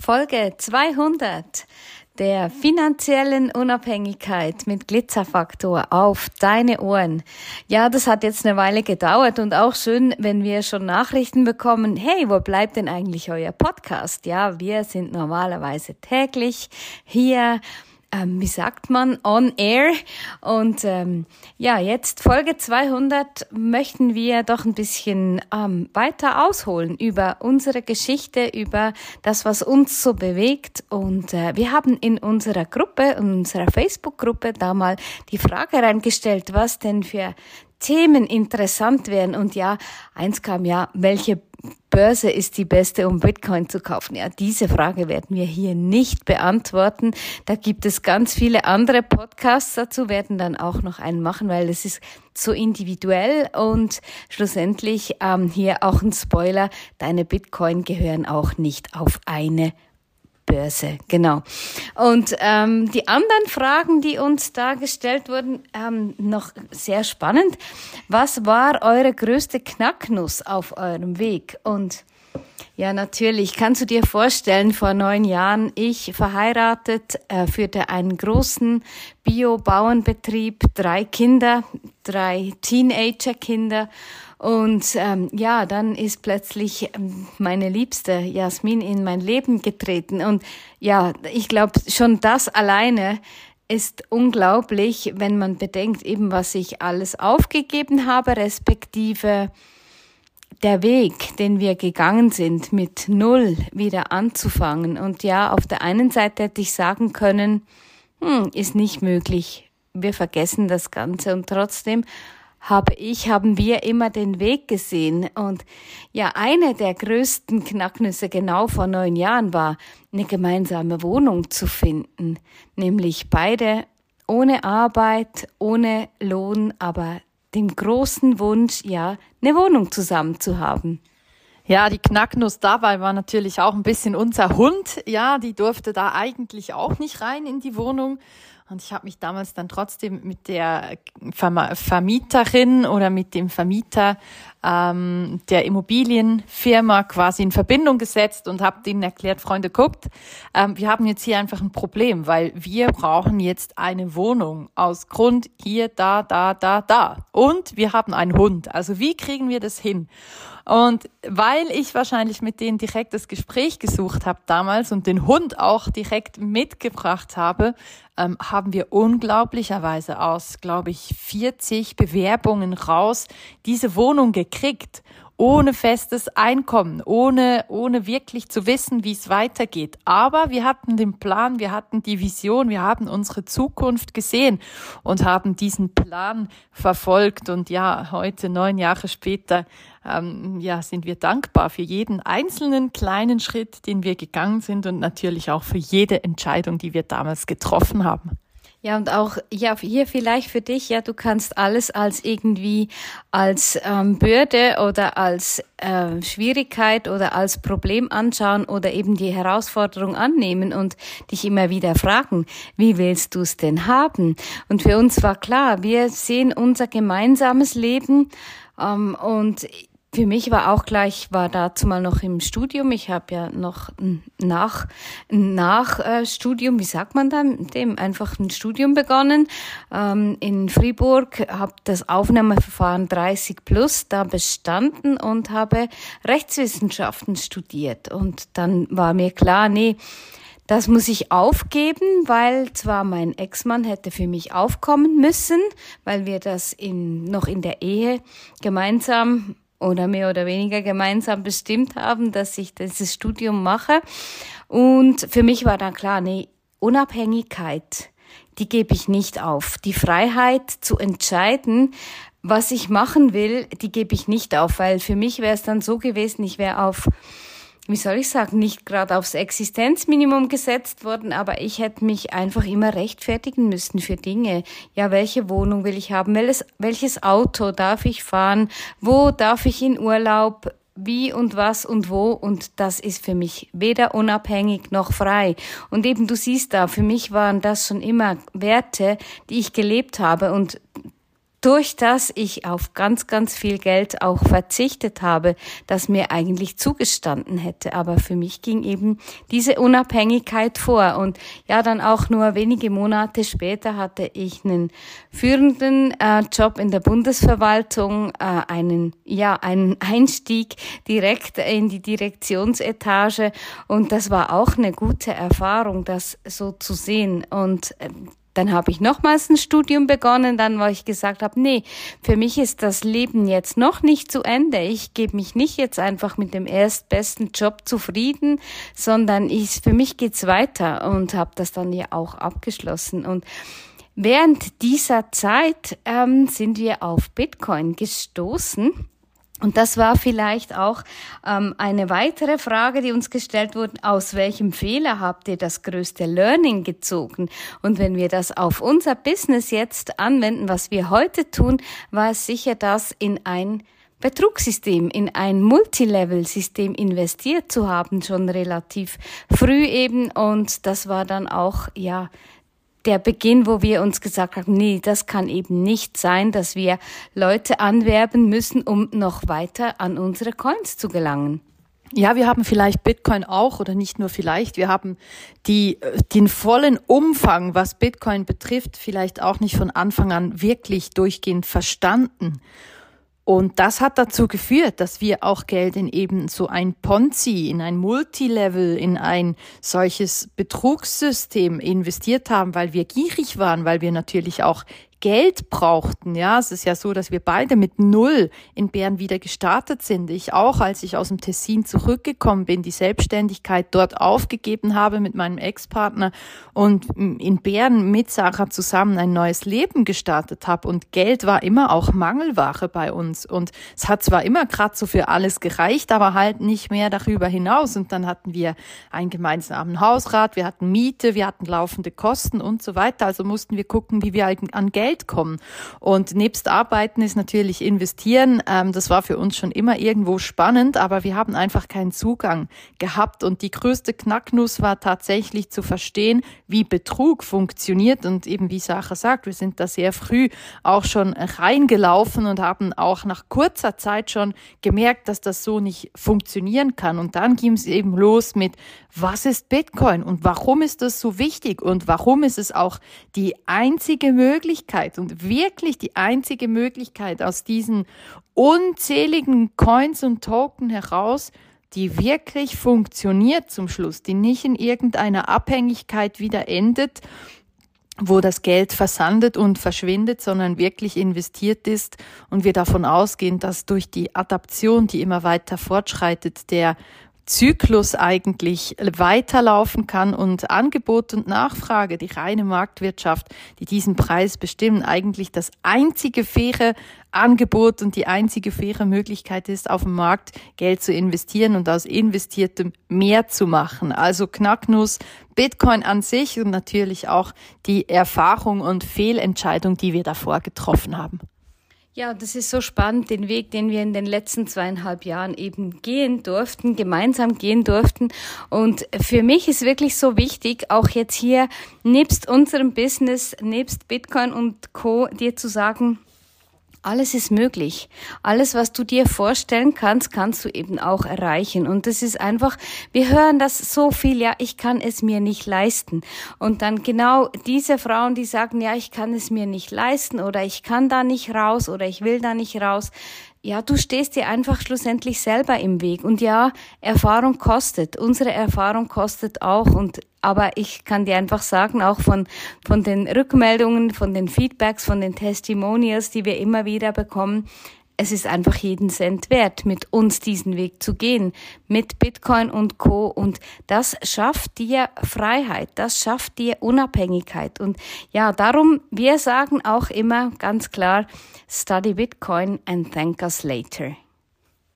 Folge 200 der finanziellen Unabhängigkeit mit Glitzerfaktor auf deine Ohren. Ja, das hat jetzt eine Weile gedauert und auch schön, wenn wir schon Nachrichten bekommen, hey, wo bleibt denn eigentlich euer Podcast? Ja, wir sind normalerweise täglich hier ähm, wie sagt man, on air. Und ähm, ja, jetzt Folge 200 möchten wir doch ein bisschen ähm, weiter ausholen über unsere Geschichte, über das, was uns so bewegt. Und äh, wir haben in unserer Gruppe, in unserer Facebook-Gruppe da mal die Frage reingestellt, was denn für Themen interessant wären. Und ja, eins kam ja, welche Börse ist die beste, um Bitcoin zu kaufen? Ja, diese Frage werden wir hier nicht beantworten. Da gibt es ganz viele andere Podcasts dazu, werden dann auch noch einen machen, weil es ist so individuell und schlussendlich ähm, hier auch ein Spoiler, deine Bitcoin gehören auch nicht auf eine Börse, genau. Und ähm, die anderen Fragen, die uns da gestellt wurden, ähm, noch sehr spannend. Was war eure größte Knacknuss auf eurem Weg? Und ja, natürlich. Kannst du dir vorstellen, vor neun Jahren, ich verheiratet, äh, führte einen großen Bio-Bauernbetrieb, drei Kinder, drei Teenager-Kinder und ähm, ja, dann ist plötzlich ähm, meine liebste Jasmin in mein Leben getreten. Und ja, ich glaube, schon das alleine ist unglaublich, wenn man bedenkt, eben was ich alles aufgegeben habe, respektive der Weg, den wir gegangen sind, mit Null wieder anzufangen. Und ja, auf der einen Seite hätte ich sagen können, hm, ist nicht möglich. Wir vergessen das Ganze. Und trotzdem habe ich, haben wir immer den Weg gesehen. Und ja, eine der größten Knacknüsse genau vor neun Jahren war, eine gemeinsame Wohnung zu finden. Nämlich beide ohne Arbeit, ohne Lohn, aber dem großen Wunsch, ja, eine Wohnung zusammen zu haben. Ja, die Knacknuss dabei war natürlich auch ein bisschen unser Hund. Ja, die durfte da eigentlich auch nicht rein in die Wohnung. Und ich habe mich damals dann trotzdem mit der Vermieterin oder mit dem Vermieter ähm, der Immobilienfirma quasi in Verbindung gesetzt und habe denen erklärt, Freunde, guckt, ähm, wir haben jetzt hier einfach ein Problem, weil wir brauchen jetzt eine Wohnung aus Grund hier, da, da, da, da. Und wir haben einen Hund. Also wie kriegen wir das hin? Und weil ich wahrscheinlich mit denen direkt das Gespräch gesucht habe damals und den Hund auch direkt mitgebracht habe, ähm, haben wir unglaublicherweise aus, glaube ich, 40 Bewerbungen raus diese Wohnung gekriegt ohne festes Einkommen, ohne, ohne wirklich zu wissen, wie es weitergeht. Aber wir hatten den Plan, wir hatten die Vision, wir haben unsere Zukunft gesehen und haben diesen Plan verfolgt. Und ja, heute, neun Jahre später, ähm, ja, sind wir dankbar für jeden einzelnen kleinen Schritt, den wir gegangen sind und natürlich auch für jede Entscheidung, die wir damals getroffen haben. Ja, und auch ja hier vielleicht für dich, ja, du kannst alles als irgendwie als ähm, Bürde oder als äh, Schwierigkeit oder als Problem anschauen oder eben die Herausforderung annehmen und dich immer wieder fragen, wie willst du es denn haben? Und für uns war klar, wir sehen unser gemeinsames Leben ähm, und für mich war auch gleich, war dazu mal noch im Studium. Ich habe ja noch nach nach äh, Studium, wie sagt man dann, dem einfach ein Studium begonnen ähm, in Fribourg, habe das Aufnahmeverfahren 30 plus da bestanden und habe Rechtswissenschaften studiert. Und dann war mir klar, nee, das muss ich aufgeben, weil zwar mein Ex-Mann hätte für mich aufkommen müssen, weil wir das in, noch in der Ehe gemeinsam oder mehr oder weniger gemeinsam bestimmt haben, dass ich dieses Studium mache. Und für mich war dann klar, nee, Unabhängigkeit, die gebe ich nicht auf. Die Freiheit zu entscheiden, was ich machen will, die gebe ich nicht auf, weil für mich wäre es dann so gewesen, ich wäre auf wie soll ich sagen, nicht gerade aufs Existenzminimum gesetzt worden, aber ich hätte mich einfach immer rechtfertigen müssen für Dinge. Ja, welche Wohnung will ich haben? Welches, welches Auto darf ich fahren? Wo darf ich in Urlaub? wie und was und wo und das ist für mich weder unabhängig noch frei. Und eben du siehst da, für mich waren das schon immer Werte, die ich gelebt habe und durch das ich auf ganz, ganz viel Geld auch verzichtet habe, das mir eigentlich zugestanden hätte. Aber für mich ging eben diese Unabhängigkeit vor. Und ja, dann auch nur wenige Monate später hatte ich einen führenden äh, Job in der Bundesverwaltung, äh, einen, ja, einen Einstieg direkt in die Direktionsetage. Und das war auch eine gute Erfahrung, das so zu sehen. Und äh, dann habe ich nochmals ein Studium begonnen, dann wo ich gesagt habe, nee, für mich ist das Leben jetzt noch nicht zu Ende. Ich gebe mich nicht jetzt einfach mit dem erstbesten Job zufrieden, sondern ich, für mich geht's weiter und habe das dann ja auch abgeschlossen. Und während dieser Zeit ähm, sind wir auf Bitcoin gestoßen. Und das war vielleicht auch ähm, eine weitere Frage, die uns gestellt wurde. Aus welchem Fehler habt ihr das größte Learning gezogen? Und wenn wir das auf unser Business jetzt anwenden, was wir heute tun, war es sicher, das in ein Betrugssystem, in ein Multilevel-System investiert zu haben, schon relativ früh eben. Und das war dann auch, ja, der Beginn, wo wir uns gesagt haben, nee, das kann eben nicht sein, dass wir Leute anwerben müssen, um noch weiter an unsere Coins zu gelangen. Ja, wir haben vielleicht Bitcoin auch oder nicht nur vielleicht. Wir haben die, den vollen Umfang, was Bitcoin betrifft, vielleicht auch nicht von Anfang an wirklich durchgehend verstanden. Und das hat dazu geführt, dass wir auch Geld in eben so ein Ponzi, in ein Multilevel, in ein solches Betrugssystem investiert haben, weil wir gierig waren, weil wir natürlich auch Geld brauchten. Ja, es ist ja so, dass wir beide mit Null in Bern wieder gestartet sind. Ich auch, als ich aus dem Tessin zurückgekommen bin, die Selbstständigkeit dort aufgegeben habe mit meinem Ex-Partner und in Bern mit Sarah zusammen ein neues Leben gestartet habe. Und Geld war immer auch Mangelware bei uns. Und es hat zwar immer gerade so für alles gereicht, aber halt nicht mehr darüber hinaus. Und dann hatten wir einen gemeinsamen Hausrat, wir hatten Miete, wir hatten laufende Kosten und so weiter. Also mussten wir gucken, wie wir an Geld Geld kommen. Und nebst Arbeiten ist natürlich investieren. Ähm, das war für uns schon immer irgendwo spannend, aber wir haben einfach keinen Zugang gehabt. Und die größte Knacknuss war tatsächlich zu verstehen, wie Betrug funktioniert. Und eben wie Sache sagt, wir sind da sehr früh auch schon reingelaufen und haben auch nach kurzer Zeit schon gemerkt, dass das so nicht funktionieren kann. Und dann ging es eben los mit, was ist Bitcoin und warum ist das so wichtig und warum ist es auch die einzige Möglichkeit und wirklich die einzige Möglichkeit aus diesen unzähligen Coins und Token heraus, die wirklich funktioniert zum Schluss, die nicht in irgendeiner Abhängigkeit wieder endet, wo das Geld versandet und verschwindet, sondern wirklich investiert ist und wir davon ausgehen, dass durch die Adaption, die immer weiter fortschreitet, der Zyklus eigentlich weiterlaufen kann und Angebot und Nachfrage, die reine Marktwirtschaft, die diesen Preis bestimmen, eigentlich das einzige faire Angebot und die einzige faire Möglichkeit ist, auf dem Markt Geld zu investieren und aus investiertem mehr zu machen. Also Knacknuss, Bitcoin an sich und natürlich auch die Erfahrung und Fehlentscheidung, die wir davor getroffen haben. Ja, das ist so spannend, den Weg, den wir in den letzten zweieinhalb Jahren eben gehen durften, gemeinsam gehen durften. Und für mich ist wirklich so wichtig, auch jetzt hier nebst unserem Business, nebst Bitcoin und Co, dir zu sagen, alles ist möglich. Alles, was du dir vorstellen kannst, kannst du eben auch erreichen. Und das ist einfach, wir hören das so viel, ja, ich kann es mir nicht leisten. Und dann genau diese Frauen, die sagen, ja, ich kann es mir nicht leisten oder ich kann da nicht raus oder ich will da nicht raus, ja, du stehst dir einfach schlussendlich selber im Weg. Und ja, Erfahrung kostet. Unsere Erfahrung kostet auch. Und, aber ich kann dir einfach sagen, auch von, von den Rückmeldungen, von den Feedbacks, von den Testimonials, die wir immer wieder bekommen, es ist einfach jeden Cent wert, mit uns diesen Weg zu gehen, mit Bitcoin und Co. Und das schafft dir Freiheit, das schafft dir Unabhängigkeit. Und ja, darum, wir sagen auch immer ganz klar, study Bitcoin and thank us later.